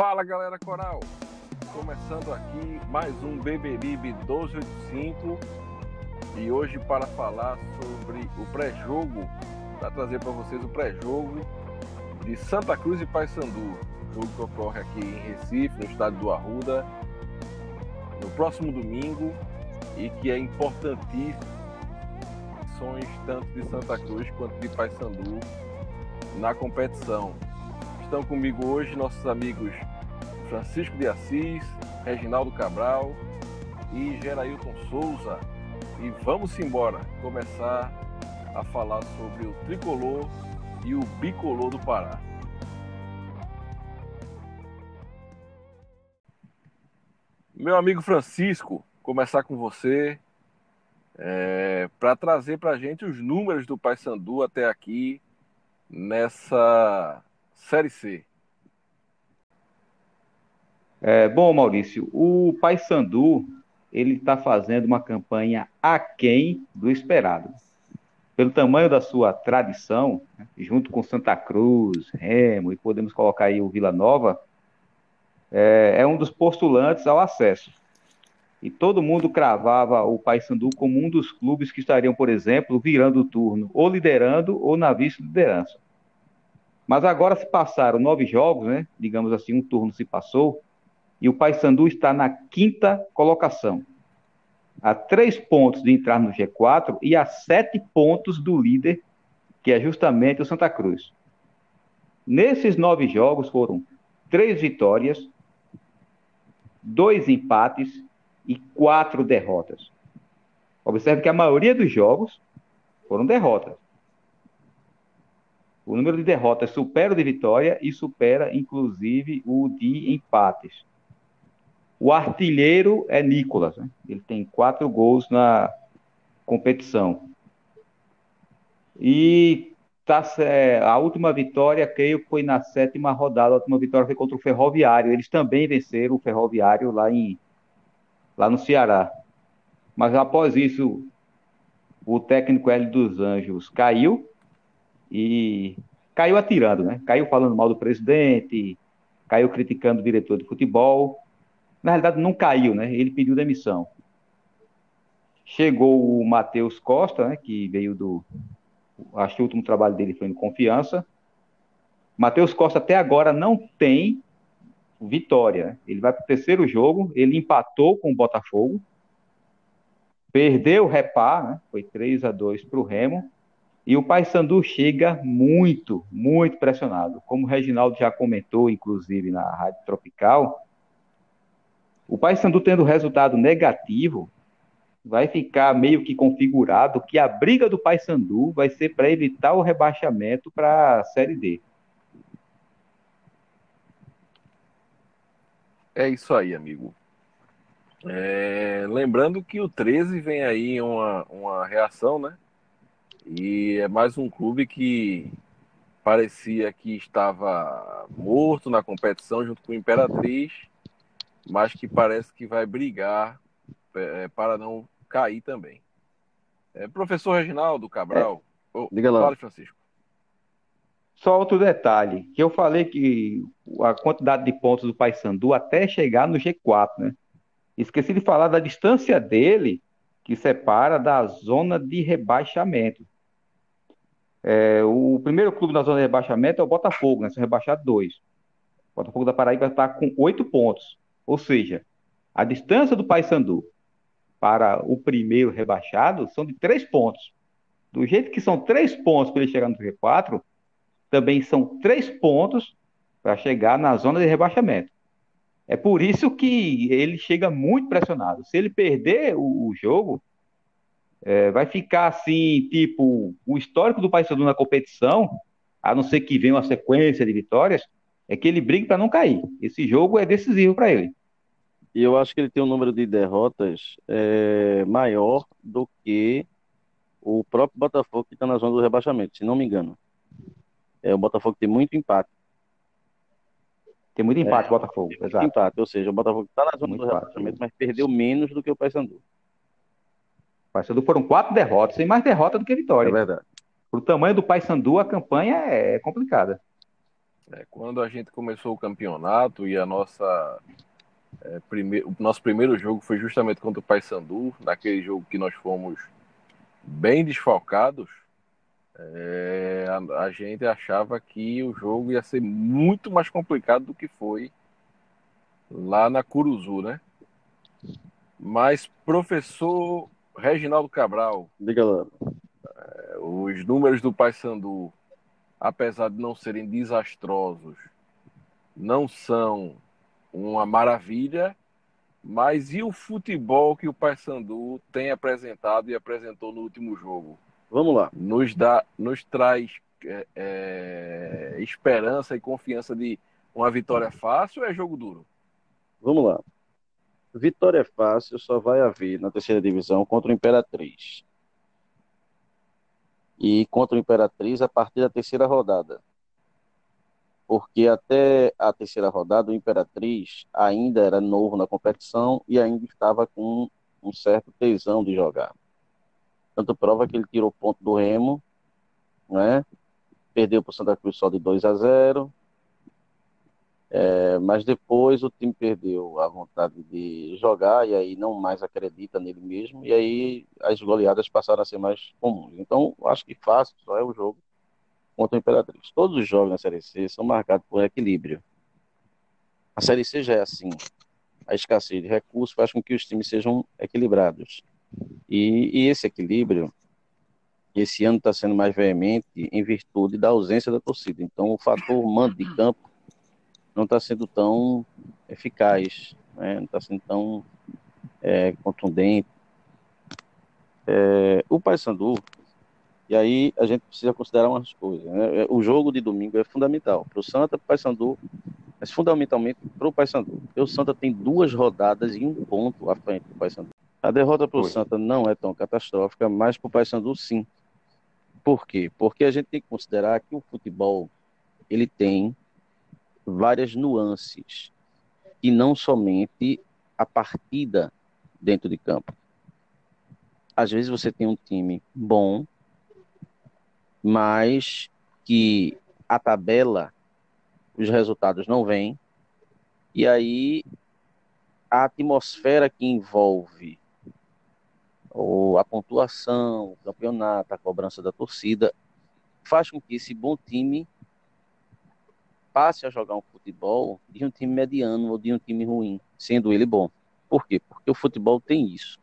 Fala galera coral! Começando aqui mais um Beberibe 1285 e hoje para falar sobre o pré-jogo, para trazer para vocês o pré-jogo de Santa Cruz e Paysandu, jogo que ocorre aqui em Recife, no estádio do Arruda, no próximo domingo e que é importantíssimo tanto de Santa Cruz quanto de Paysandu na competição. Estão comigo hoje nossos amigos Francisco de Assis, Reginaldo Cabral e Gerailton Souza. E vamos embora começar a falar sobre o tricolor e o bicolor do Pará. Meu amigo Francisco, começar com você é, para trazer para a gente os números do Paysandu até aqui nessa Série C. É, bom, Maurício, o Paysandu ele está fazendo uma campanha aquém do esperado. Pelo tamanho da sua tradição, né, junto com Santa Cruz, Remo e podemos colocar aí o Vila Nova, é, é um dos postulantes ao acesso. E todo mundo cravava o Paysandu como um dos clubes que estariam, por exemplo, virando o turno, ou liderando ou na vice-liderança. Mas agora se passaram nove jogos, né? Digamos assim, um turno se passou e o Paysandu está na quinta colocação. A três pontos de entrar no G4 e a sete pontos do líder, que é justamente o Santa Cruz. Nesses nove jogos foram três vitórias, dois empates e quatro derrotas. Observe que a maioria dos jogos foram derrotas. O número de derrotas supera o de vitória e supera, inclusive, o de empates. O artilheiro é Nicolas, né? ele tem quatro gols na competição. E tá, a última vitória, creio, foi na sétima rodada. A última vitória foi contra o Ferroviário. Eles também venceram o Ferroviário lá, em, lá no Ceará. Mas após isso, o técnico L dos Anjos caiu e caiu atirando, né? Caiu falando mal do presidente, caiu criticando o diretor de futebol na realidade, não caiu, né? Ele pediu demissão. Chegou o Matheus Costa, né, que veio do. Acho que o último trabalho dele foi em confiança. Matheus Costa até agora não tem vitória. Né? Ele vai para o terceiro jogo, ele empatou com o Botafogo, perdeu o repá, né? foi 3 a 2 para o Remo, e o Paysandu chega muito, muito pressionado. Como o Reginaldo já comentou, inclusive, na Rádio Tropical, o Paysandu tendo resultado negativo, vai ficar meio que configurado que a briga do Paysandu vai ser para evitar o rebaixamento para a Série D. É isso aí, amigo. É, lembrando que o 13 vem aí uma, uma reação, né? E é mais um clube que parecia que estava morto na competição junto com o Imperatriz mas que parece que vai brigar é, para não cair também. É, professor Reginaldo Cabral, é. oh, Diga lá. Fale, Francisco. Só outro detalhe, que eu falei que a quantidade de pontos do Paysandu até chegar no G4, né? Esqueci de falar da distância dele, que separa da zona de rebaixamento. É, o primeiro clube da zona de rebaixamento é o Botafogo, né? São rebaixados dois. O Botafogo da Paraíba está com oito pontos. Ou seja, a distância do Paysandu para o primeiro rebaixado são de três pontos. Do jeito que são três pontos para ele chegar no G4, também são três pontos para chegar na zona de rebaixamento. É por isso que ele chega muito pressionado. Se ele perder o, o jogo, é, vai ficar assim, tipo, o histórico do Paysandu na competição, a não ser que venha uma sequência de vitórias, é que ele brigue para não cair. Esse jogo é decisivo para ele. E eu acho que ele tem um número de derrotas é, maior do que o próprio Botafogo que está na zona do rebaixamento, se não me engano. É, o Botafogo tem muito empate. Tem muito empate, é, Botafogo. Tem muito empate, ou seja, o Botafogo está na zona muito do rebaixamento, mas perdeu menos do que o Paysandu. Paysandu foram quatro derrotas, tem mais derrota do que vitória. É verdade. Pro tamanho do Paysandu, a campanha é complicada. É, quando a gente começou o campeonato e a nossa é, prime... o nosso primeiro jogo foi justamente contra o Paysandu, naquele jogo que nós fomos bem desfalcados, é, a, a, gente achava que o jogo ia ser muito mais complicado do que foi lá na Curuzu, né? Mas, professor Reginaldo Cabral, diga lá. É, os números do Paysandu, apesar de não serem desastrosos, não são uma maravilha, mas e o futebol que o Paysandu tem apresentado e apresentou no último jogo? Vamos lá. Nos, dá, nos traz é, é, esperança e confiança de uma vitória fácil ou é jogo duro? Vamos lá. Vitória fácil só vai haver na terceira divisão contra o Imperatriz. E contra o Imperatriz a partir da terceira rodada porque até a terceira rodada o Imperatriz ainda era novo na competição e ainda estava com um certo tesão de jogar. Tanto prova que ele tirou ponto do Remo, né? perdeu para o Santa Cruz só de 2 a 0, é, mas depois o time perdeu a vontade de jogar e aí não mais acredita nele mesmo, e aí as goleadas passaram a ser mais comuns. Então, acho que fácil só é o jogo contra o Imperatriz. Todos os jogos na Série C são marcados por equilíbrio. A Série C já é assim. A escassez de recursos faz com que os times sejam equilibrados. E, e esse equilíbrio, esse ano está sendo mais veemente em virtude da ausência da torcida. Então, o fator mando de campo não está sendo tão eficaz, né? não está sendo tão é, contundente. É, o Paysandu e aí a gente precisa considerar umas coisas. Né? O jogo de domingo é fundamental para o Santa, para o Paysandu, mas fundamentalmente para o Paysandu. Porque o Santa tem duas rodadas e um ponto à frente do Paysandu. A derrota para o Santa não é tão catastrófica, mas para o Paysandu sim. Por quê? Porque a gente tem que considerar que o futebol ele tem várias nuances e não somente a partida dentro de campo. Às vezes você tem um time bom mas que a tabela, os resultados não vêm, e aí a atmosfera que envolve ou a pontuação, o campeonato, a cobrança da torcida, faz com que esse bom time passe a jogar um futebol de um time mediano ou de um time ruim, sendo ele bom. Por quê? Porque o futebol tem isso.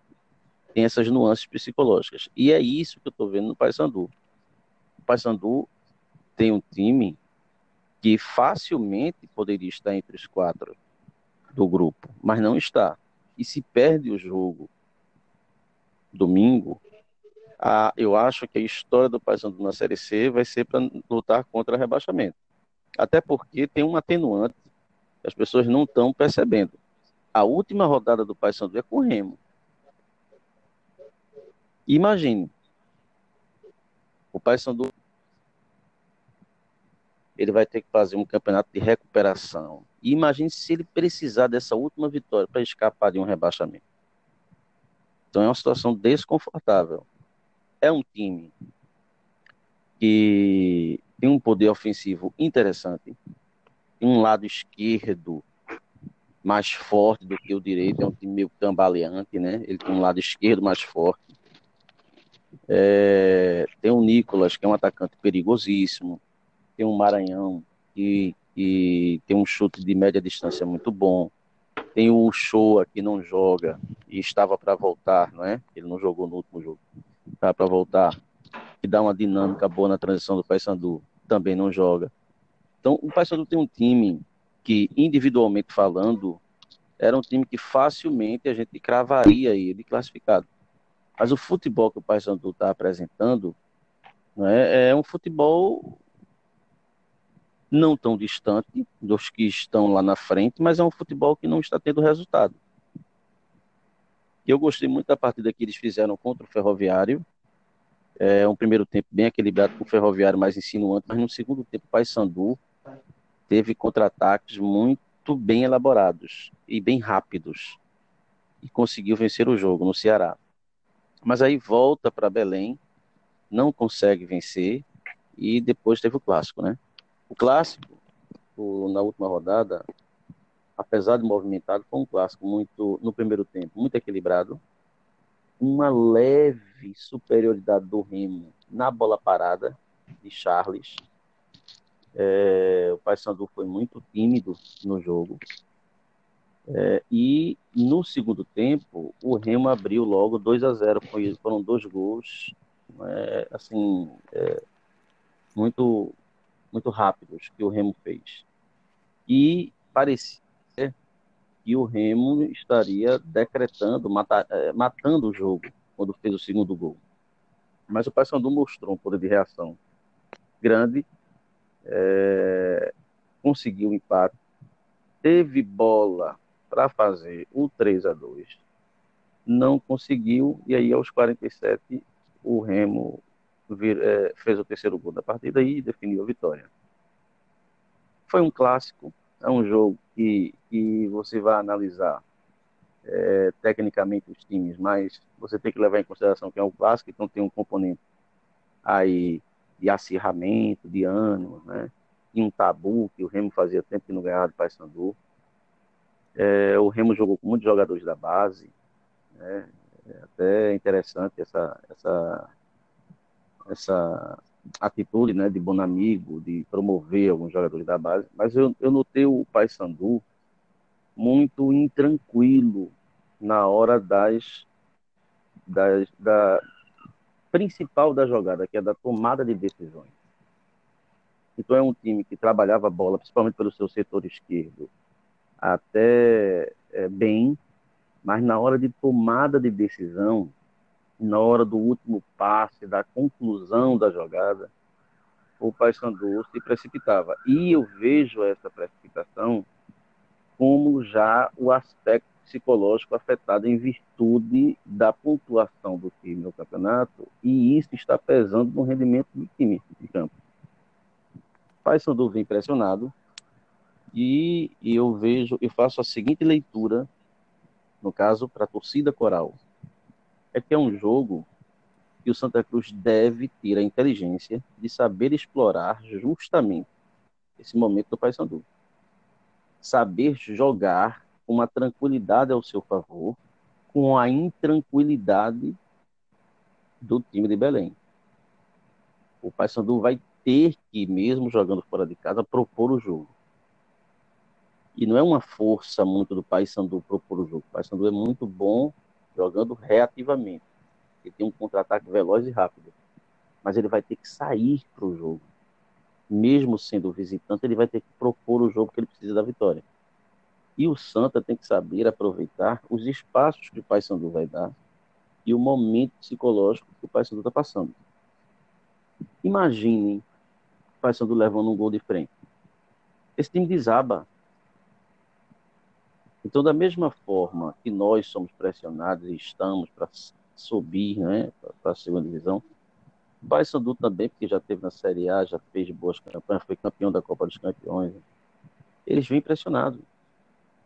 Tem essas nuances psicológicas. E é isso que eu estou vendo no Paysandu. Paysandu tem um time que facilmente poderia estar entre os quatro do grupo, mas não está. E se perde o jogo domingo, a, eu acho que a história do Paysandu na Série C vai ser para lutar contra rebaixamento. Até porque tem um atenuante que as pessoas não estão percebendo. A última rodada do Paysandu é com o Remo. Imagine, o Paysandu ele vai ter que fazer um campeonato de recuperação. E imagine se ele precisar dessa última vitória para escapar de um rebaixamento. Então é uma situação desconfortável. É um time que tem um poder ofensivo interessante, tem um lado esquerdo mais forte do que o direito, é um time meio cambaleante, né? Ele tem um lado esquerdo mais forte. É, tem o Nicolas, que é um atacante perigosíssimo. Tem um Maranhão, que, que tem um chute de média distância muito bom. Tem o Shoa, que não joga e estava para voltar, não é? Ele não jogou no último jogo. Estava para voltar. Que dá uma dinâmica boa na transição do Paysandu. Também não joga. Então, o Paysandu tem um time que, individualmente falando, era um time que facilmente a gente cravaria ele classificado. Mas o futebol que o Paysandu está apresentando é, é um futebol não tão distante dos que estão lá na frente, mas é um futebol que não está tendo resultado. Eu gostei muito da partida que eles fizeram contra o Ferroviário. É um primeiro tempo bem equilibrado com o Ferroviário mais insinuante, mas no segundo tempo o Paysandu teve contra-ataques muito bem elaborados e bem rápidos e conseguiu vencer o jogo no Ceará. Mas aí volta para Belém, não consegue vencer e depois teve o clássico, né? O clássico, o, na última rodada, apesar de movimentado, foi um clássico muito, no primeiro tempo, muito equilibrado. Uma leve superioridade do Remo na bola parada de Charles. É, o Paysandu foi muito tímido no jogo. É, e no segundo tempo, o Remo abriu logo 2 a 0 Foram dois gols, é, assim, é, muito, muito rápidos que o Remo fez. E parecia que o Remo estaria decretando, mata, é, matando o jogo quando fez o segundo gol. Mas o Paysandu mostrou um poder de reação grande, é, conseguiu o empate, teve bola para fazer o 3 a 2 não conseguiu, e aí aos 47 o Remo vir, é, fez o terceiro gol da partida e definiu a vitória. Foi um clássico, é um jogo que, que você vai analisar é, tecnicamente os times, mas você tem que levar em consideração que é um clássico, então tem um componente aí de acirramento, de ânimo, né? E um tabu que o Remo fazia tempo que não ganhava de Paysandu. É, o Remo jogou com muitos jogadores da base, né? É até interessante essa, essa, essa atitude né, de bom amigo, de promover alguns jogadores da base, mas eu, eu notei o Paysandu muito intranquilo na hora das, das da principal da jogada, que é da tomada de decisões. Então é um time que trabalhava a bola, principalmente pelo seu setor esquerdo, até é, bem, mas na hora de tomada de decisão, na hora do último passe, da conclusão da jogada, o Paysandu se precipitava. E eu vejo essa precipitação como já o aspecto psicológico afetado em virtude da pontuação do time no campeonato, e isso está pesando no rendimento do time de campo. Paysandu vem pressionado, e eu vejo, eu faço a seguinte leitura, no caso, para a torcida coral é que é um jogo que o Santa Cruz deve ter a inteligência de saber explorar justamente esse momento do Paysandu. Saber jogar uma tranquilidade ao seu favor, com a intranquilidade do time de Belém. O Paysandu vai ter que, mesmo jogando fora de casa, propor o jogo. E não é uma força muito do Paysandu propor o jogo. O Paysandu é muito bom jogando reativamente. Ele tem um contra-ataque veloz e rápido. Mas ele vai ter que sair para o jogo. Mesmo sendo visitante, ele vai ter que propor o jogo que ele precisa da vitória. E o Santa tem que saber aproveitar os espaços que o Paysandu vai dar e o momento psicológico que o Paysandu está passando. Imaginem o Paysandu levando um gol de frente. Esse time desaba. Então, da mesma forma que nós somos pressionados e estamos para subir né, para a segunda divisão, Paysandu também, porque já teve na Série A, já fez boas campanhas, foi campeão da Copa dos Campeões. Eles vêm pressionados.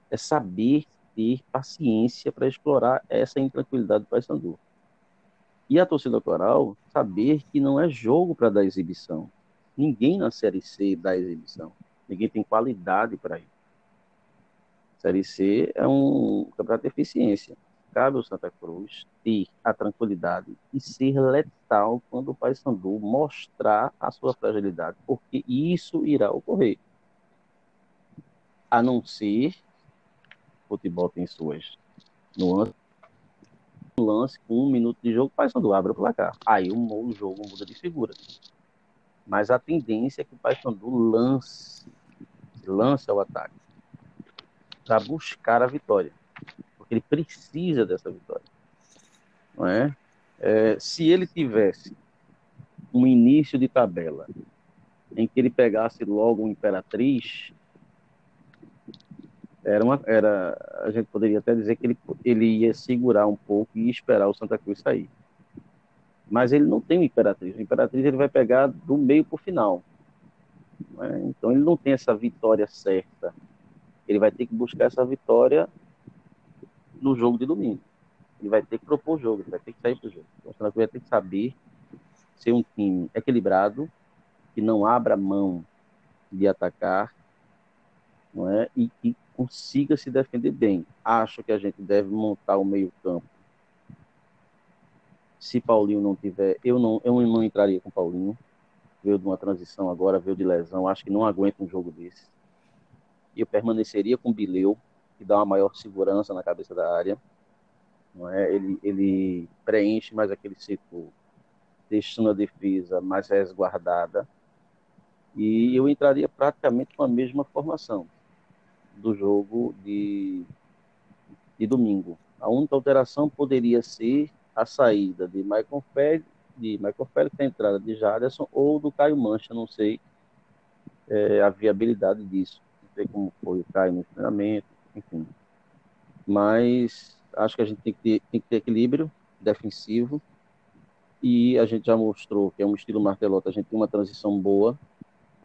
É saber ter paciência para explorar essa intranquilidade do Paysandu. E a torcida coral saber que não é jogo para dar exibição. Ninguém na Série C dá exibição. Ninguém tem qualidade para isso. Série C é um campeonato de eficiência. Cabe ao Santa Cruz ter a tranquilidade e ser letal quando o Paysandu mostrar a sua fragilidade, porque isso irá ocorrer. A não ser o futebol tem suas nuances. Lance com um minuto de jogo, o Paysandu abre o placar. Aí o, o jogo muda de figura. Mas a tendência é que o Paysandu lance, lance ao ataque para buscar a vitória, porque ele precisa dessa vitória, não é? é? Se ele tivesse um início de tabela em que ele pegasse logo o Imperatriz, era uma, era, a gente poderia até dizer que ele, ele ia segurar um pouco e esperar o Santa Cruz sair. Mas ele não tem o Imperatriz. O Imperatriz ele vai pegar do meio para o final. Né? Então ele não tem essa vitória certa. Ele vai ter que buscar essa vitória no jogo de domingo. Ele vai ter que propor o jogo, ele vai ter que sair para o jogo. Então o Santa ter que saber ser um time equilibrado, que não abra mão de atacar, não é? E que consiga se defender bem. Acho que a gente deve montar o meio-campo. Se Paulinho não tiver, eu não, eu não entraria com Paulinho. Veio de uma transição agora, veio de lesão, acho que não aguenta um jogo desse. Eu permaneceria com Bileu, que dá uma maior segurança na cabeça da área. Não é? ele, ele preenche mais aquele setor, deixando a defesa mais resguardada. E eu entraria praticamente com a mesma formação do jogo de, de domingo. A única alteração poderia ser a saída de Michael Félix, de Michael Félix, a entrada de Jaderson ou do Caio Mancha, não sei é, a viabilidade disso. Sei como foi o Caio no treinamento, enfim. Mas acho que a gente tem que ter, tem que ter equilíbrio defensivo e a gente já mostrou que é um estilo martelota, a gente tem uma transição boa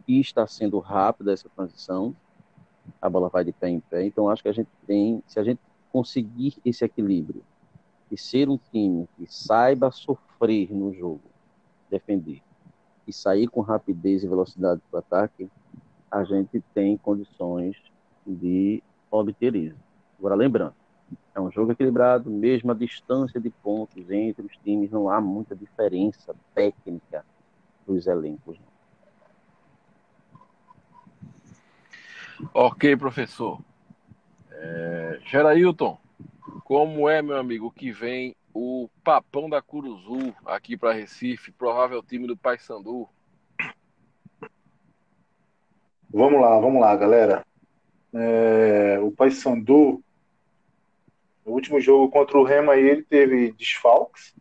e está sendo rápida essa transição a bola vai de pé em pé. Então, acho que a gente tem, se a gente conseguir esse equilíbrio e ser um time que saiba sofrer no jogo, defender, e sair com rapidez e velocidade para o ataque, a gente tem condições de obter isso. Agora, lembrando, é um jogo equilibrado, mesmo a distância de pontos entre os times, não há muita diferença técnica dos elencos. Ok, professor. É, Gerailton, como é, meu amigo, que vem o Papão da Curuzu aqui para Recife, provável time do Paysandu? Vamos lá, vamos lá, galera. É, o Paysandu, no último jogo contra o Rema, ele teve desfalques,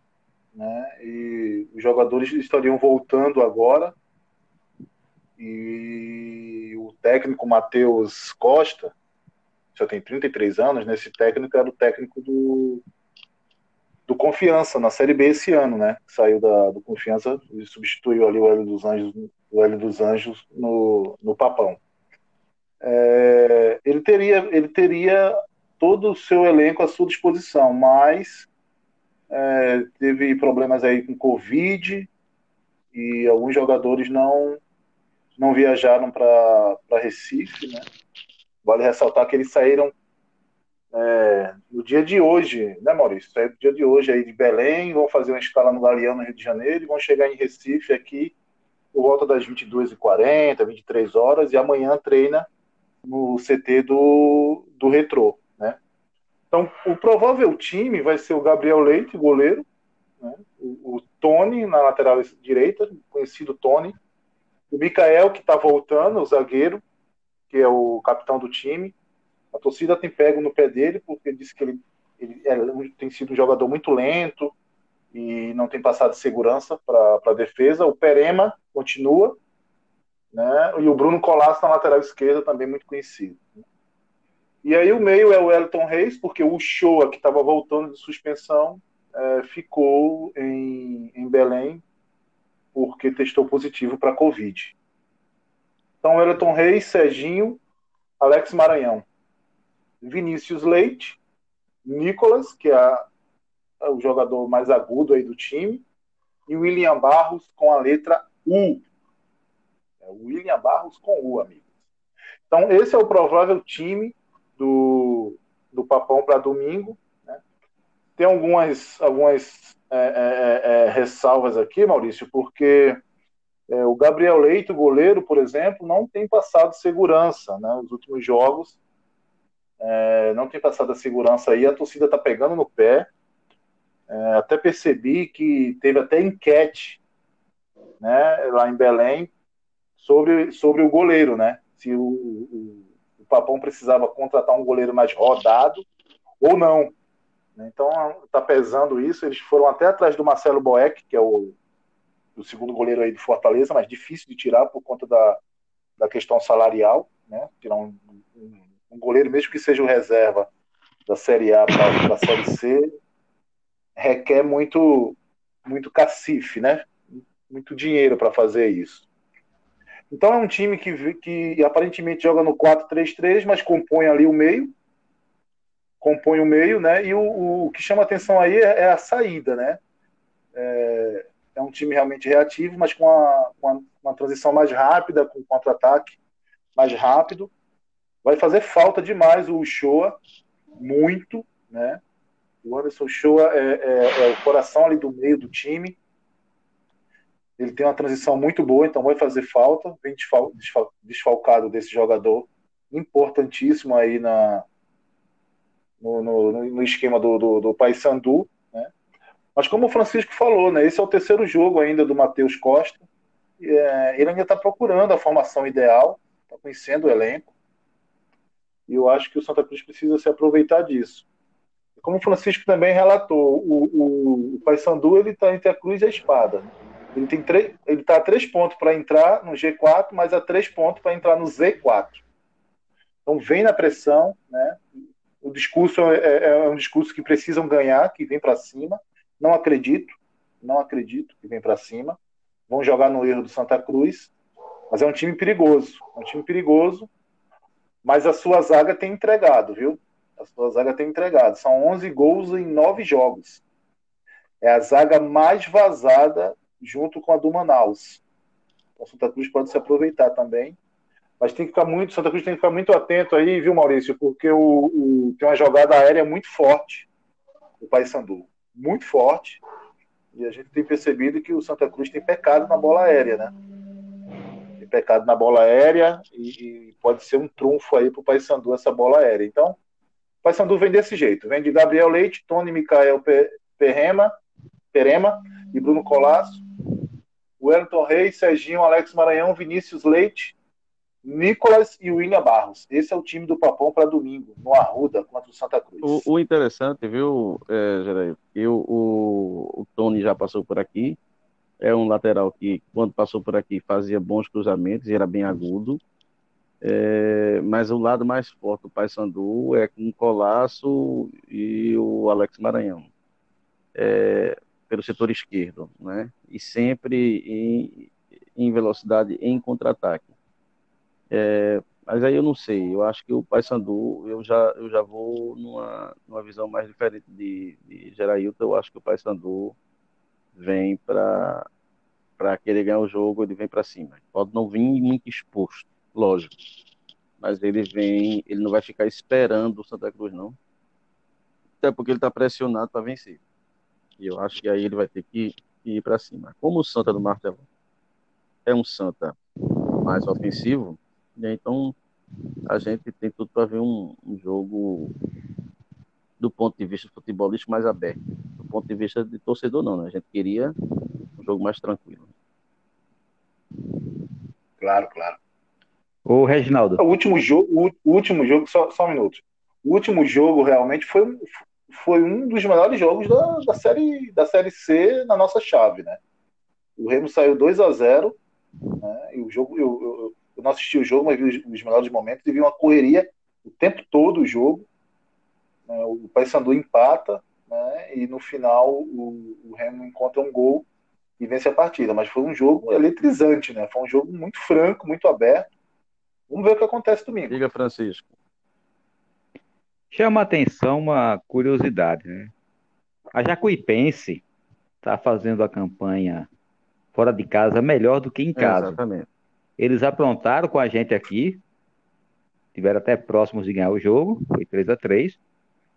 né? E os jogadores estariam voltando agora e o técnico Matheus Costa, já tem 33 anos, né? Esse técnico era o técnico do, do Confiança na Série B esse ano, né? Saiu da, do Confiança e substituiu ali o Hélio dos Anjos, o Hélio dos Anjos no, no Papão. É, ele teria ele teria todo o seu elenco à sua disposição, mas é, teve problemas aí com Covid e alguns jogadores não não viajaram para Recife, né? Vale ressaltar que eles saíram é, no dia de hoje, né, Maurício? Saíram no dia de hoje aí de Belém, vão fazer uma escala no Galeão, no Rio de Janeiro, e vão chegar em Recife aqui por volta das 22h40, 23 horas, e amanhã treina no CT do, do Retrô, né? Então, o provável time vai ser o Gabriel Leite, goleiro, né? o, o Tony na lateral direita, conhecido Tony, o Mikael, que está voltando, o zagueiro, que é o capitão do time. A torcida tem pego no pé dele, porque disse que ele, ele é, tem sido um jogador muito lento e não tem passado segurança para a defesa. O Perema continua, né? e o Bruno Colasso na lateral esquerda, também muito conhecido. E aí o meio é o Elton Reis, porque o Shoa, que estava voltando de suspensão, é, ficou em, em Belém porque testou positivo para Covid. Então, Wellington Reis, Serginho, Alex Maranhão, Vinícius Leite, Nicolas, que é, é o jogador mais agudo aí do time, e William Barros com a letra U. É William Barros com U, amigos. Então, esse é o provável time do, do Papão para domingo. Né? Tem algumas, algumas é, é, é, é, ressalvas aqui, Maurício, porque é, o Gabriel Leite, o goleiro, por exemplo, não tem passado segurança, né? Os últimos jogos não tem passado a segurança aí, a torcida está pegando no pé. Até percebi que teve até enquete, né, lá em Belém, sobre, sobre o goleiro, né? Se o, o, o Papão precisava contratar um goleiro mais rodado ou não. Então está pesando isso. Eles foram até atrás do Marcelo Boeck, que é o, o segundo goleiro aí do Fortaleza, mas difícil de tirar por conta da, da questão salarial, né? Tirar um, um, um goleiro, mesmo que seja o reserva da Série A para a Série C, requer muito, muito cacife, né? Muito dinheiro para fazer isso. Então é um time que, que aparentemente joga no 4-3-3, mas compõe ali o meio, compõe o meio, né? E o, o que chama atenção aí é, é a saída, né? É, é, um time realmente reativo, mas com, a, com a, uma transição mais rápida, com contra-ataque mais rápido. Vai fazer falta demais o Shoa, muito, né? O Anderson Shoa é, é, é, o coração ali do meio do time. Ele tem uma transição muito boa, então vai fazer falta. Vem desfalcado desse jogador importantíssimo aí na, no, no, no esquema do, do, do Paysandu. Né? Mas como o Francisco falou, né, esse é o terceiro jogo ainda do Matheus Costa. É, ele ainda está procurando a formação ideal, está conhecendo o elenco. E eu acho que o Santa Cruz precisa se aproveitar disso. Como o Francisco também relatou, o, o, o Paysandu ele está entre a cruz e a espada. Ele tem ele está a três pontos para entrar no G4, mas a três pontos para entrar no Z4. Então vem na pressão, né? O discurso é, é, é um discurso que precisam ganhar, que vem para cima. Não acredito, não acredito que vem para cima. Vão jogar no erro do Santa Cruz, mas é um time perigoso, é um time perigoso. Mas a sua zaga tem entregado, viu? A sua zaga tem entregado. São 11 gols em 9 jogos. É a zaga mais vazada junto com a do Manaus. Então, Santa Cruz pode se aproveitar também. Mas tem que ficar muito, Santa Cruz tem que ficar muito atento aí, viu, Maurício? Porque o, o tem uma jogada aérea muito forte, o Paysandu. Muito forte. E a gente tem percebido que o Santa Cruz tem pecado na bola aérea, né? Tem pecado na bola aérea e, e pode ser um trunfo aí para o Paysandu essa bola aérea. Então, Paysandu vem desse jeito. Vem de Gabriel Leite, Tony Micael Perema, Perema e Bruno Colasso. Wellington Reis, Serginho, Alex Maranhão, Vinícius Leite, Nicolas e William Barros. Esse é o time do Papão para domingo, no Arruda, contra o Santa Cruz. O, o interessante, viu, é, Geraí, eu, o, o Tony já passou por aqui. É um lateral que, quando passou por aqui, fazia bons cruzamentos e era bem agudo. É, mas o lado mais forte do Paysandu é com o Colasso e o Alex Maranhão. É, pelo setor esquerdo, né? E sempre em, em velocidade em contra-ataque. É, mas aí eu não sei, eu acho que o Paysandu, eu já, eu já vou numa, numa visão mais diferente de, de Gerailton, eu acho que o Paysandu vem para querer ganhar o jogo, ele vem para cima. Pode não vir muito exposto, lógico. Mas ele vem, ele não vai ficar esperando o Santa Cruz, não. Até porque ele está pressionado para vencer. E eu acho que aí ele vai ter que, ir para cima. Como o Santa do Martelo é um Santa mais ofensivo, né? Então, a gente tem tudo para ver um, um, jogo do ponto de vista futebolístico mais aberto. Do ponto de vista de torcedor, não, né? A gente queria um jogo mais tranquilo. Claro, claro. O Reginaldo. O último jogo, o último jogo, só, só um minuto. O último jogo realmente foi, foi um dos melhores jogos da, da, série, da série C na nossa chave, né? O Remo saiu 2 a 0 né? e o jogo, eu, eu, eu não assisti o jogo, mas vi os, os melhores momentos e vi uma correria o tempo todo o jogo. Né? O Paysandu empata, né? E no final o, o Remo encontra um gol e vence a partida. Mas foi um jogo eletrizante, né? Foi um jogo muito franco, muito aberto. Vamos ver o que acontece domingo. Diga, Francisco. Chama atenção uma curiosidade, né? A Jacuipense está fazendo a campanha fora de casa melhor do que em casa. exatamente. Eles aprontaram com a gente aqui, tiveram até próximos de ganhar o jogo, foi 3 a 3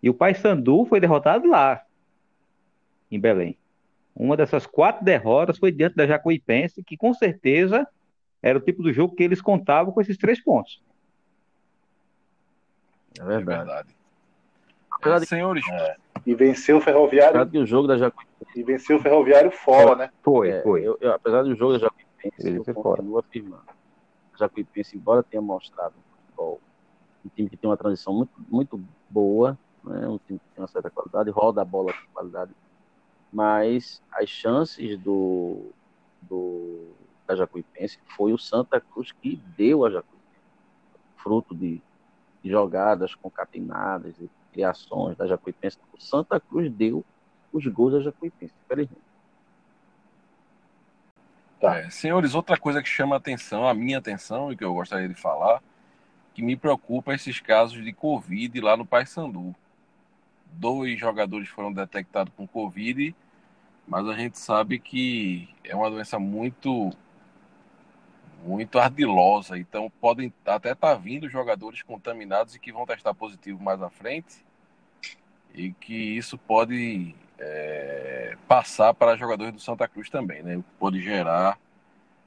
E o Paysandu foi derrotado lá, em Belém. Uma dessas quatro derrotas foi diante da Jacuipense, que com certeza era o tipo do jogo que eles contavam com esses três pontos. É verdade. É verdade. É, senhores. É. E venceu o Ferroviário. que o jogo da Jacuipense. E venceu o Ferroviário fora, né? Foi, é, foi. Eu, eu, apesar do jogo da Jacuipense, Ele eu continuo afirmando. A Jacuipense, embora tenha mostrado um futebol, um time que tem uma transição muito, muito boa, né? um time que tem uma certa qualidade, roda a bola com qualidade, mas as chances do, do, da Jacuipense foi o Santa Cruz que deu a Jacuipense, fruto de, de jogadas concatenadas e criações da Jacuipense. O Santa Cruz deu os gols da Jacuipense, infelizmente. Tá. É, senhores, outra coisa que chama a atenção, a minha atenção, e que eu gostaria de falar, que me preocupa esses casos de Covid lá no Paysandu. Dois jogadores foram detectados com Covid, mas a gente sabe que é uma doença muito muito ardilosa, então podem até estar tá vindo jogadores contaminados e que vão testar positivo mais à frente, e que isso pode é, passar para jogadores do Santa Cruz também, né? Pode gerar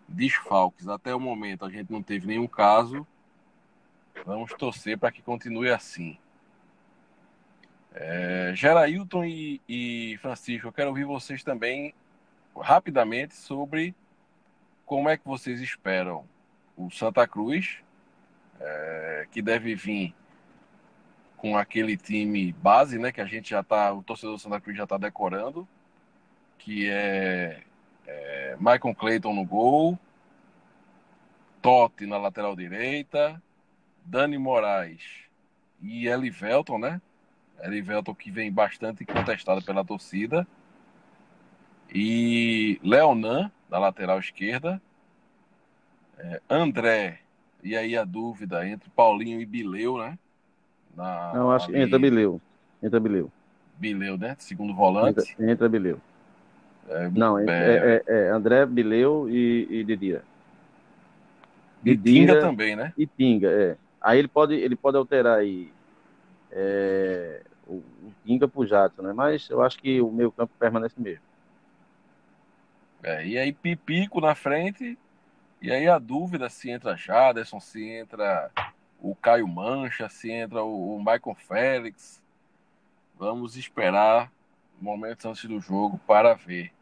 desfalques. Até o momento a gente não teve nenhum caso. Vamos torcer para que continue assim. É, Gerailton e, e Francisco, eu quero ouvir vocês também rapidamente sobre como é que vocês esperam o Santa Cruz, é, que deve vir com aquele time base, né? Que a gente já tá, o torcedor do Santa Cruz já tá decorando, que é, é Michael Clayton no gol, Totti na lateral direita, Dani Moraes e Elivelton, né? Elivelton que vem bastante contestado pela torcida. E Leonan na lateral esquerda. É, André, e aí a dúvida entre Paulinho e Bileu, né? Na, Não, acho que entra Bileu. Entra Bileu. Bileu, né? Segundo volante. Entra, entra Bileu. É, Não, é, é, é, André, Bileu e, e Didira. E Tinga também, né? E Tinga, é. Aí ele pode, ele pode alterar aí é, o, o Tinga pro Jato, né? Mas eu acho que o meio campo permanece mesmo. É, e aí Pipico na frente, e aí a dúvida se entra Jaderson, se entra o Caio Mancha, se entra o, o Michael Félix. Vamos esperar momentos antes do jogo para ver.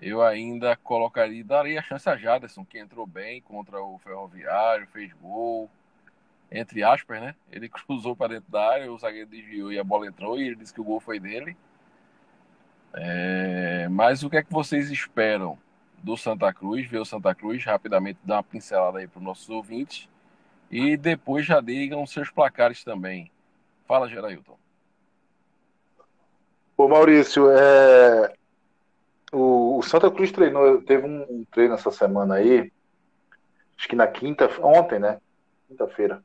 Eu ainda colocaria, daria a chance a Jaderson, que entrou bem contra o Ferroviário, fez gol. Entre aspas, né? Ele cruzou para dentro da área, o zagueiro desviou e a bola entrou, e ele disse que o gol foi dele. É... Mas o que é que vocês esperam do Santa Cruz? Ver o Santa Cruz rapidamente dar uma pincelada aí para os nossos ouvintes e depois já digam seus placares também. Fala, Gerailton. Ô Maurício, é... o, o, Santa Cruz treinou, teve um, um, treino essa semana aí, acho que na quinta, ontem, né? Quinta-feira.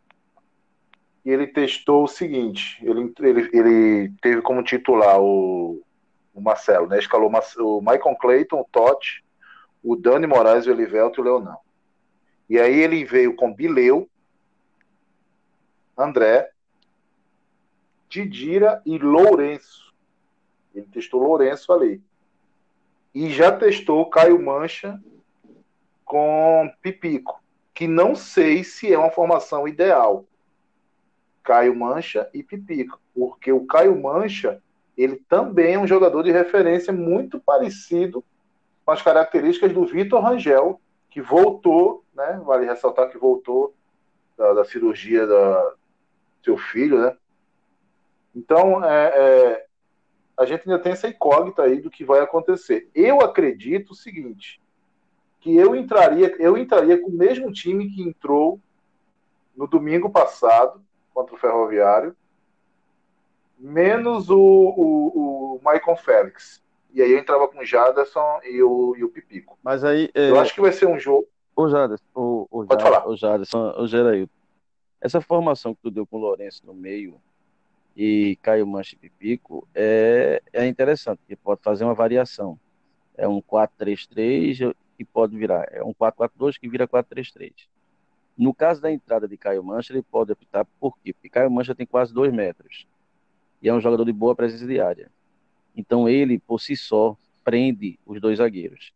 E ele testou o seguinte: ele, ele, ele teve como titular o, o Marcelo, né? Escalou o Michael Clayton, o Totti, o Dani Moraes, o Elivelto e o Leonão. E aí ele veio com Bileu, André, Didira e Lourenço. Ele testou Lourenço ali. E já testou Caio Mancha com Pipico, que não sei se é uma formação ideal. Caio Mancha e Pipico, porque o Caio Mancha, ele também é um jogador de referência muito parecido com as características do Vitor Rangel, que voltou, né? Vale ressaltar que voltou da, da cirurgia da, seu filho, né? Então, é, é, a gente ainda tem essa incógnita aí do que vai acontecer. Eu acredito o seguinte, que eu entraria, eu entraria com o mesmo time que entrou no domingo passado contra o Ferroviário, menos o, o, o Maicon Félix. E aí eu entrava com o Jaderson e o, e o Pipico. Mas aí. É... Eu acho que vai ser um jogo. O Jaderson, o, o, Pode falar. o Jaderson, o Gerailton. Essa formação que tu deu com o Lourenço no meio e Caio Mancha e Pipico é, é interessante, porque pode fazer uma variação. É um 4-3-3 que pode virar, é um 4-4-2 que vira 4-3-3. No caso da entrada de Caio Mancha, ele pode optar por quê? Porque Caio Mancha tem quase 2 metros é um jogador de boa presença de área. Então ele, por si só, prende os dois zagueiros.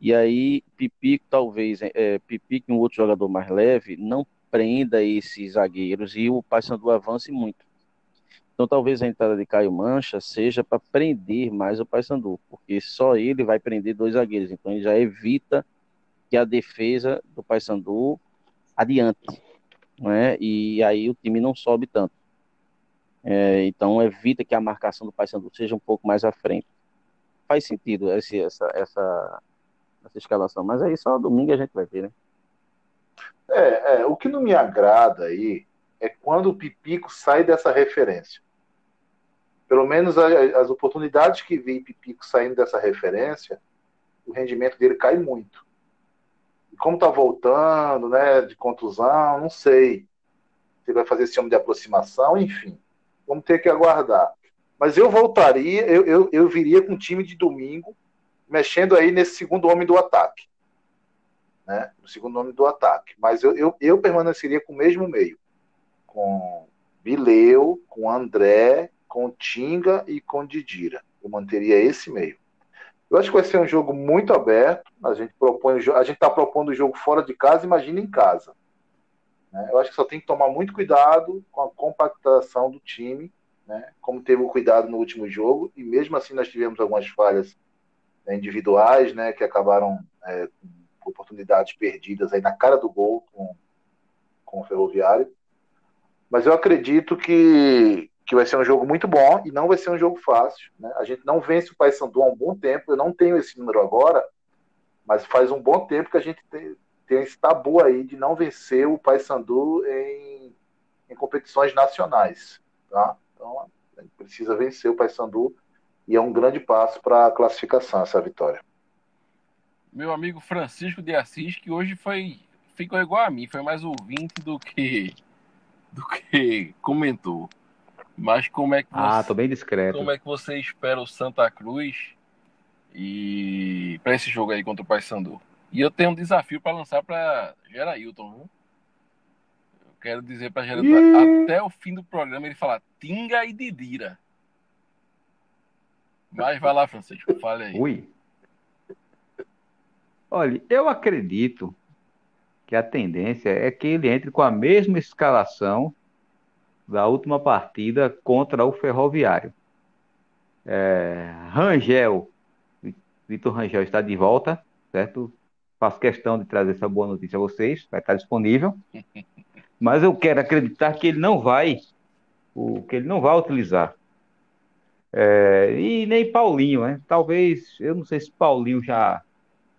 E aí, Pipico, talvez, é, Pipico e um outro jogador mais leve, não prenda esses zagueiros e o Paysandu avance muito. Então talvez a entrada de Caio Mancha seja para prender mais o Paysandu, porque só ele vai prender dois zagueiros, então ele já evita que a defesa do Paysandu adiante, não é? E aí o time não sobe tanto. É, então evita que a marcação do Paysandu seja um pouco mais à frente. Faz sentido esse, essa, essa essa escalação. Mas aí só domingo a gente vai ver, né? É, é, o que não me agrada aí é quando o Pipico sai dessa referência. Pelo menos as oportunidades que vi Pipico saindo dessa referência, o rendimento dele cai muito. E como tá voltando, né, de contusão, não sei. Se vai fazer esse homem de aproximação, enfim. Vamos ter que aguardar. Mas eu voltaria, eu, eu, eu viria com o time de domingo, mexendo aí nesse segundo homem do ataque. Né? Segundo homem do ataque. Mas eu, eu, eu permaneceria com o mesmo meio. Com Bileu, com André, com Tinga e com Didira. Eu manteria esse meio. Eu acho que vai ser um jogo muito aberto. A gente propõe, a gente está propondo o jogo fora de casa, imagina em casa. Né? Eu acho que só tem que tomar muito cuidado com a compactação do time, né? como teve o cuidado no último jogo, e mesmo assim nós tivemos algumas falhas né, individuais, né, que acabaram é, com oportunidades perdidas aí na cara do gol com, com o Ferroviário. Mas eu acredito que, que vai ser um jogo muito bom e não vai ser um jogo fácil. Né? A gente não vence o Paysandu há um bom tempo, eu não tenho esse número agora, mas faz um bom tempo que a gente tem, tem esse tabu aí de não vencer o Paysandu em, em competições nacionais. Tá? Então, a gente precisa vencer o Paysandu e é um grande passo para a classificação essa vitória. Meu amigo Francisco de Assis, que hoje foi ficou igual a mim, foi mais ouvinte do que do que comentou. Mas como é que ah, você, Ah, tô bem discreto. Como é que você espera o Santa Cruz e para esse jogo aí contra o Paysandu? E eu tenho um desafio para lançar para Gerailton, viu? Eu quero dizer para Gerailton, até o fim do programa ele falar Tinga e Didira. Mas vai lá, Francisco, fale aí. Ui. Olha, eu acredito que a tendência é que ele entre com a mesma escalação da última partida contra o Ferroviário. É, Rangel, Vitor Rangel está de volta, certo? Faço questão de trazer essa boa notícia a vocês, vai estar disponível. Mas eu quero acreditar que ele não vai, o que ele não vai utilizar. É, e nem Paulinho, né? Talvez, eu não sei se Paulinho já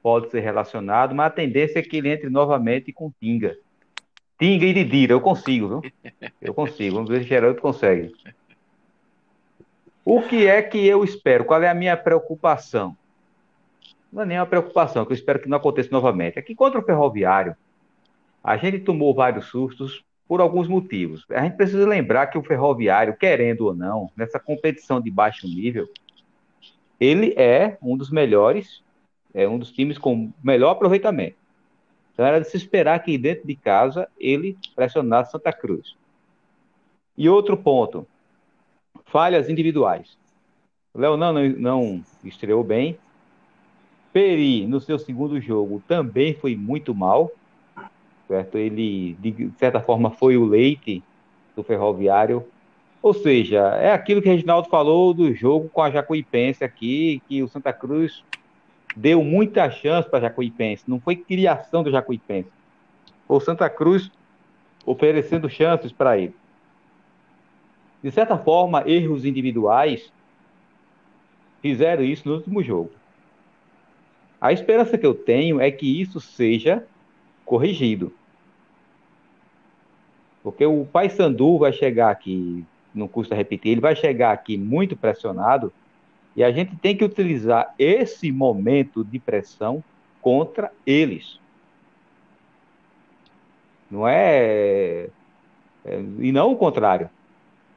pode ser relacionado, mas a tendência é que ele entre novamente com Tinga. Tinga e Didira, eu consigo, viu? Eu consigo. Vamos ver se Geraldo consegue. O que é que eu espero? Qual é a minha preocupação? Não é nem uma preocupação, que eu espero que não aconteça novamente. Aqui contra o Ferroviário, a gente tomou vários sustos por alguns motivos. A gente precisa lembrar que o Ferroviário, querendo ou não, nessa competição de baixo nível, ele é um dos melhores, é um dos times com melhor aproveitamento. Então era de se esperar que dentro de casa ele pressionasse Santa Cruz. E outro ponto, falhas individuais. O Léo não, não estreou bem. Peri, no seu segundo jogo, também foi muito mal. Certo? Ele, de certa forma, foi o leite do ferroviário. Ou seja, é aquilo que o Reginaldo falou do jogo com a Jacuipense aqui, que o Santa Cruz deu muita chance para Jacuipense, não foi criação do Jacuipense. O Santa Cruz oferecendo chances para ele. De certa forma, erros individuais fizeram isso no último jogo. A esperança que eu tenho é que isso seja corrigido. Porque o Paysandu vai chegar aqui, não custa repetir, ele vai chegar aqui muito pressionado e a gente tem que utilizar esse momento de pressão contra eles. Não é, é e não o contrário.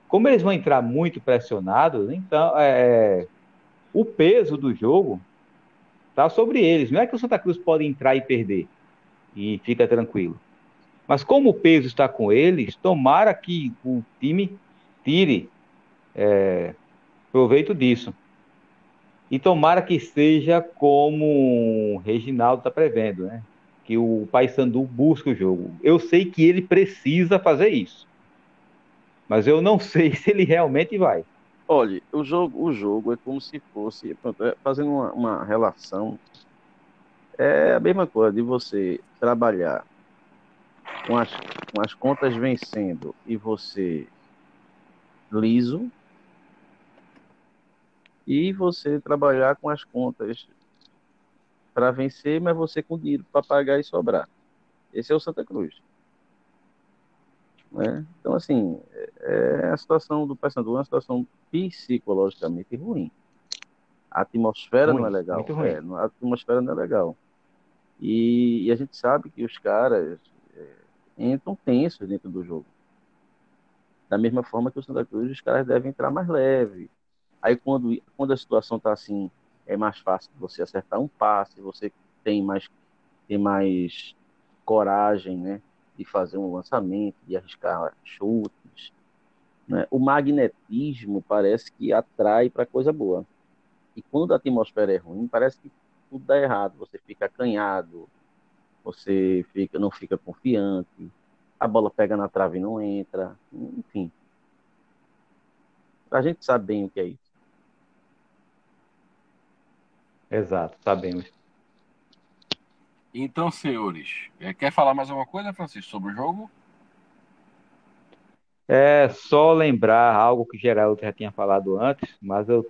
Como eles vão entrar muito pressionados, então é, o peso do jogo está sobre eles. Não é que o Santa Cruz pode entrar e perder e fica tranquilo. Mas como o peso está com eles, tomara que o time tire é, proveito disso. E tomara que seja como o Reginaldo está prevendo, né? Que o Paysandu busque o jogo. Eu sei que ele precisa fazer isso. Mas eu não sei se ele realmente vai. Olha, o jogo, o jogo é como se fosse, é, fazendo uma, uma relação, é a mesma coisa de você trabalhar com as, com as contas vencendo e você liso, e você trabalhar com as contas para vencer, mas você com dinheiro para pagar e sobrar. Esse é o Santa Cruz. Né? Então, assim, é, é a situação do Paysandu é uma situação psicologicamente ruim. A atmosfera ruim, não é legal. É, a atmosfera não é legal. E, e, a gente sabe que os caras é, entram tensos dentro do jogo. Da mesma forma que o Santa Cruz, os caras devem entrar mais leve. Aí, quando, quando a situação está assim, é mais fácil você acertar um passe, você tem mais, tem mais coragem, né? De fazer um lançamento, de arriscar chutes. Né? O magnetismo parece que atrai para coisa boa. E quando a atmosfera é ruim, parece que tudo dá errado. Você fica acanhado, você fica, não fica confiante, a bola pega na trave e não entra, enfim. A gente sabe bem o que é isso. Exato, sabemos. Então, senhores, é, quer falar mais alguma coisa, Francisco, sobre o jogo? É só lembrar algo que Geraldo já tinha falado antes, mas eu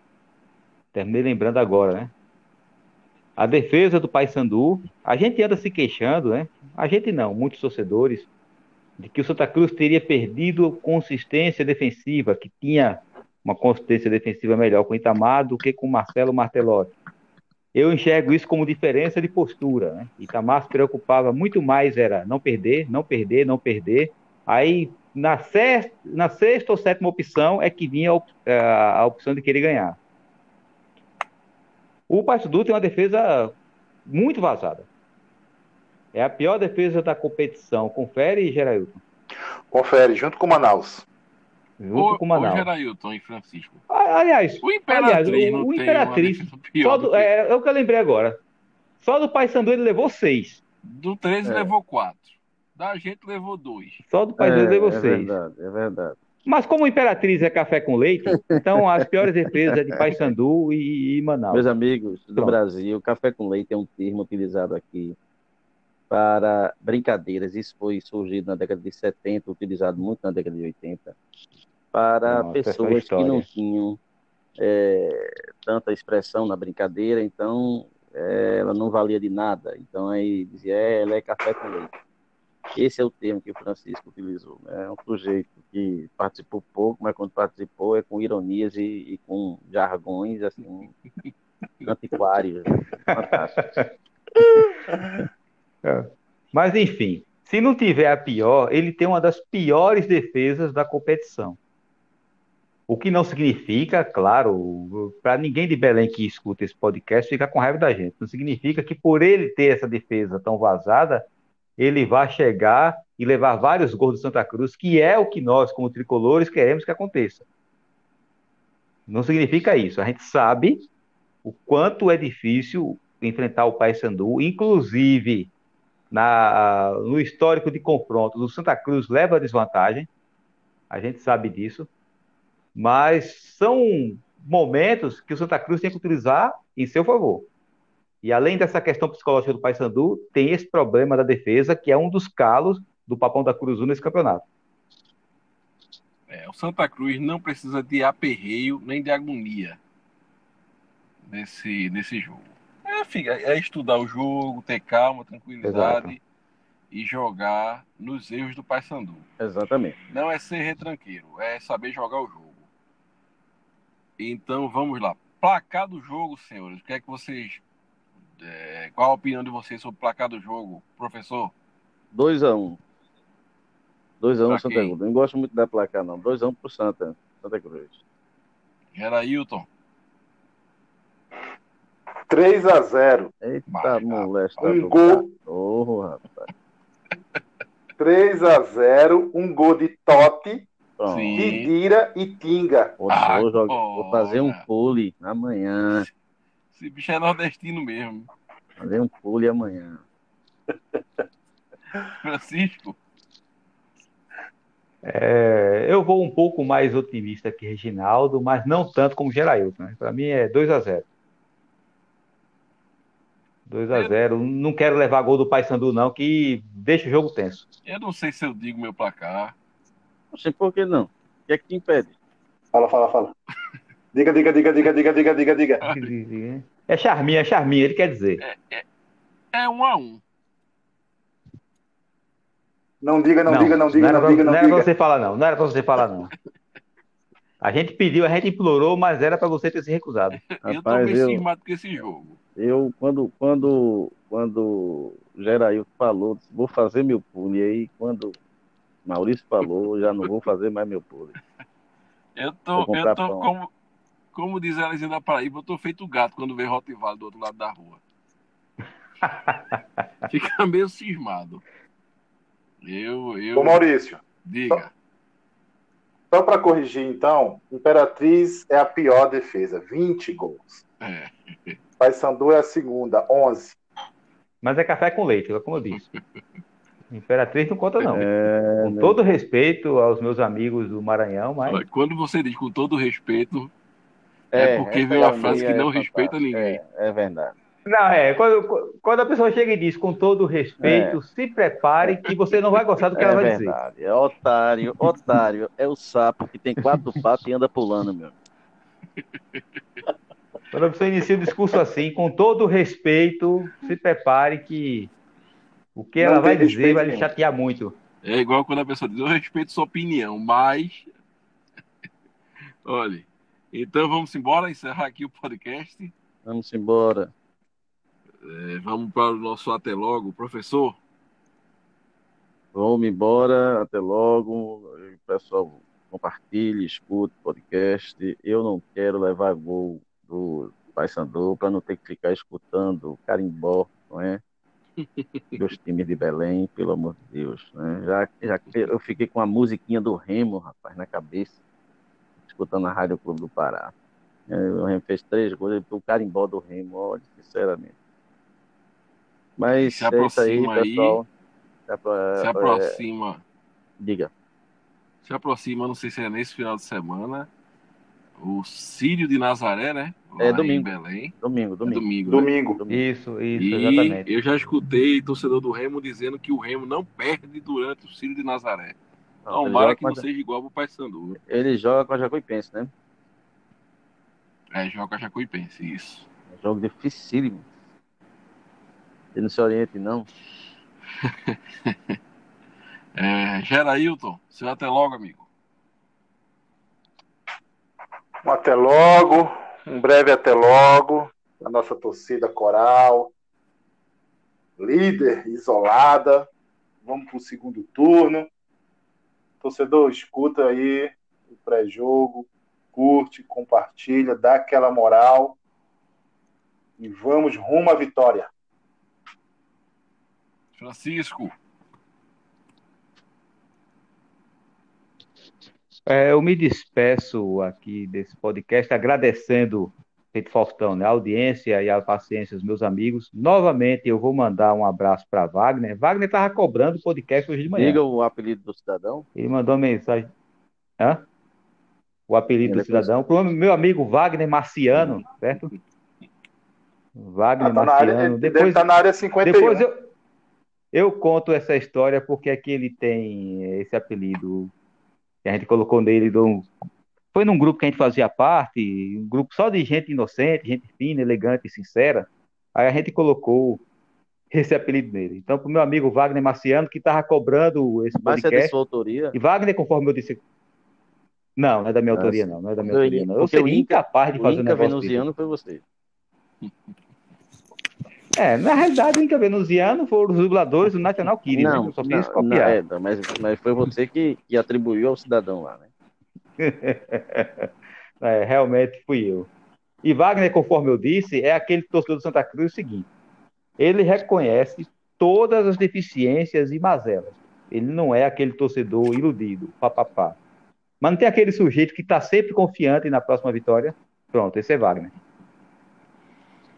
terminei lembrando agora, né? A defesa do Paysandu, a gente anda se queixando, né? A gente não, muitos torcedores, de que o Santa Cruz teria perdido consistência defensiva, que tinha uma consistência defensiva melhor com Itamar do que com Marcelo Martelotti eu enxergo isso como diferença de postura. Né? Itamar se preocupava muito mais, era não perder, não perder, não perder. Aí, na sexta, na sexta ou sétima opção, é que vinha a, a opção de querer ganhar. O Paysandu tem uma defesa muito vazada. É a pior defesa da competição. Confere, Gerailton? Confere, junto com o Manaus. Junto o, com Manaus. O Gerailton e Francisco. Aliás, o Imperatriz, aliás, o, o Imperatriz só do, é, é, o que eu lembrei agora. Só do Paysandu ele levou seis. Do 13 é. levou quatro. Da gente levou dois. Só do Paysandu é, levou é seis. É verdade, é verdade. Mas como Imperatriz é café com leite, então as piores defesas é de Paysandu e, e Manaus. Meus amigos do Pronto. Brasil, café com leite é um termo utilizado aqui para brincadeiras. Isso foi surgido na década de 70, utilizado muito na década de 80 para Nossa, pessoas que não tinham é, tanta expressão na brincadeira, então é, ela não valia de nada. Então aí dizia, é, ela é café com leite. Esse é o termo que o Francisco utilizou. Né? É um sujeito que participou pouco, mas quando participou é com ironias e, e com jargões assim antiquários, né? fantásticos. É. Mas enfim, se não tiver a pior, ele tem uma das piores defesas da competição. O que não significa, claro, para ninguém de Belém que escuta esse podcast ficar com raiva da gente. Não significa que por ele ter essa defesa tão vazada, ele vai chegar e levar vários gols do Santa Cruz, que é o que nós, como tricolores, queremos que aconteça. Não significa isso. A gente sabe o quanto é difícil enfrentar o Paysandu, inclusive na, no histórico de confrontos, o Santa Cruz leva desvantagem. A gente sabe disso mas são momentos que o Santa Cruz tem que utilizar em seu favor. E além dessa questão psicológica do Paysandu, tem esse problema da defesa, que é um dos calos do Papão da Cruz nesse campeonato. É, o Santa Cruz não precisa de aperreio nem de agonia nesse, nesse jogo. É, é estudar o jogo, ter calma, tranquilidade Exato. e jogar nos erros do Paysandu. Exatamente. Não é ser retranqueiro, é saber jogar o jogo. Então vamos lá. Placar do jogo, senhores. O que é que vocês. É, qual a opinião de vocês sobre o placar do jogo, professor? 2x1. 2x1 um. Santa Cruz. Não gosto muito da placar, não. 2x1 um pro Santa, Santa Cruz. Gerailton. 3x0. Eita, moleque. Um gol. Oh, rapaz. 3x0. Um gol de Totti Didira e Tinga. Vou, ah, vou, jogar, vou fazer um pule amanhã. Esse bicho é nordestino mesmo. Fazer um pule amanhã. Francisco? É, eu vou um pouco mais otimista que Reginaldo, mas não tanto como Gerailton. Né? Para mim é 2 a 0 2 a 0 Não quero levar gol do Paysandu, não, que deixa o jogo tenso. Eu não sei se eu digo meu placar. Não sei por que não. O que é que te impede? Fala, fala, fala. Diga, diga, diga, diga, diga, diga, diga, diga. É charminha, é charminha, ele quer dizer. É, é, É um a um. Não diga, não, diga, não diga, não, era não, pra- diga, não não era pra diga. você falar, não. Não era pra você falar, não. A gente pediu, a gente implorou, mas era pra você ter se recusado. eu tô Rapaz, meio eu, cismado com esse jogo. eu quando, quando, quando Gerailton falou, disse, vou fazer meu pulo, e aí quando Maurício falou, já não vou fazer mais meu pulo. Eu tô, eu tô pão. como, como diz a Elisinha da Paraíba, eu tô feito gato quando vê Rottweiler do outro lado da rua. Fica meio cismado. Eu, eu, Ô Maurício, diga. só para corrigir então, Imperatriz é a pior defesa, 20 gols. É. Paysandu é a segunda, 11. Mas é café com leite, como eu disse. Imperatriz não conta, não. É, Com né? todo respeito aos meus amigos do Maranhão, mas Quando você diz com todo respeito, É porque essa veio a frase que é não fantástica. respeita ninguém. É, é verdade. Não, é. Quando, quando a pessoa chega e diz com todo respeito, se prepare que você não vai gostar do que É ela vai dizer. verdade. É otário, otário. É o sapo que tem quatro patas e anda pulando, meu. Quando a pessoa inicia o discurso assim, com todo respeito, se prepare que o que Não ela vai dizer respeito vai lhe chatear muito. É igual quando a pessoa diz, eu respeito sua opinião, mas. Olha, então vamos embora, encerrar aqui o podcast. Vamos embora. É, vamos para o nosso até logo. Professor, Vamos embora. Até logo. Pessoal, compartilhe, escute o podcast. Eu não quero levar gol do Paysandu para não ter que ficar escutando carimbó, não é? Dos times de Belém, pelo amor de Deus. Né? Já, já eu fiquei com a musiquinha do Remo, rapaz, na cabeça, escutando a Rádio Clube do Pará. É, O Remo fez três gols, o carimbó do Remo, olha, sinceramente. Mas Se é isso aí, aproxima aí. pessoal. Se apro- se é, aproxima. Diga. Se aproxima, não sei se é nesse final de semana, o Sírio de Nazaré, né? Lá É em domingo. Belém. Domingo, É domingo. domingo. né? Domingo. domingo. Isso, isso, E exatamente. eu já escutei torcedor do Remo dizendo que o Remo não perde durante o Sírio de Nazaré. Tomara joga que não com a, seja igual pro Paysandu. ele joga com a Jacuipense, né? É, joga Jacuipense, isso. É um jogo dificílimo. Ele não se oriente, não. É, Gerailton, seu até logo, amigo. Um até logo, um breve até logo. A nossa torcida coral, líder, isolada. Vamos para o segundo turno. Torcedor, escuta aí o pré-jogo, curte, compartilha, dá aquela moral. E vamos rumo à vitória. Francisco, É, eu me despeço aqui desse podcast agradecendo, feito Faustão, né, a audiência e a paciência dos meus amigos. Novamente, eu vou mandar um abraço para Wagner. Wagner estava cobrando o podcast hoje de manhã. Diga o apelido do cidadão. Ele mandou uma mensagem. Hã? O apelido Ele do cidadão. Pro meu amigo Wagner Marciano, certo? Wagner Ah, tá área, Marciano. deve Depois, estar na área 51. depois eu, eu conto essa história porque é que ele tem esse apelido que a gente colocou nele. do- Foi num grupo que a gente fazia parte, um grupo só de gente inocente, gente fina, elegante e sincera. Aí a gente colocou esse apelido nele. Então, pro meu amigo Wagner Marciano, que estava cobrando esse Mas é de podcast. sua autoria. E Wagner, conforme eu disse. Não, não é da minha Ah, autoria, não. Não é da minha Porque autoria, o- não. Eu o seria Inca- incapaz de O fazer um Inca negócio desse. venusiano foi você. É, na realidade, o Inca Venusiano foram os dubladores do National Kids. né? Não, Eu só fiz não, copiar. é, não, mas, mas foi você que, que atribuiu ao cidadão lá, né? É, realmente fui eu. E Wagner, conforme eu disse, é aquele torcedor do Santa Cruz o seguinte: ele reconhece todas as deficiências e mazelas. Ele não é aquele torcedor iludido, papapá. Mas não tem aquele sujeito que está sempre confiante na próxima vitória. Pronto, esse é Wagner.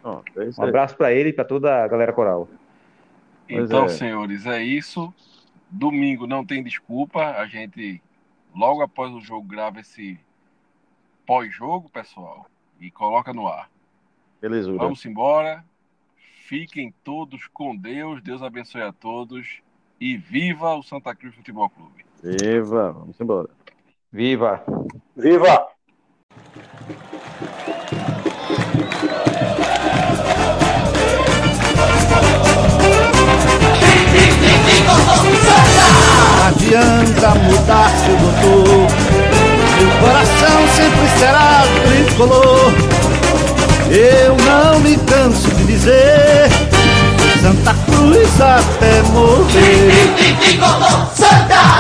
Pronto, é Um abraço para ele e para toda a galera coral. Pois Então, é. senhores, é isso. Domingo não tem desculpa. A gente, logo após o jogo, grava esse pós-jogo, pessoal, e coloca no ar. Belezura. Vamos embora. Fiquem todos com Deus. Deus abençoe a todos. E viva o Santa Cruz Futebol Clube. Viva, vamos embora. Viva! Viva! Adianta mudar seu doutor. Meu coração sempre será tricolor. Eu não me canso de dizer Santa Cruz até morrer. Tricolor Santa!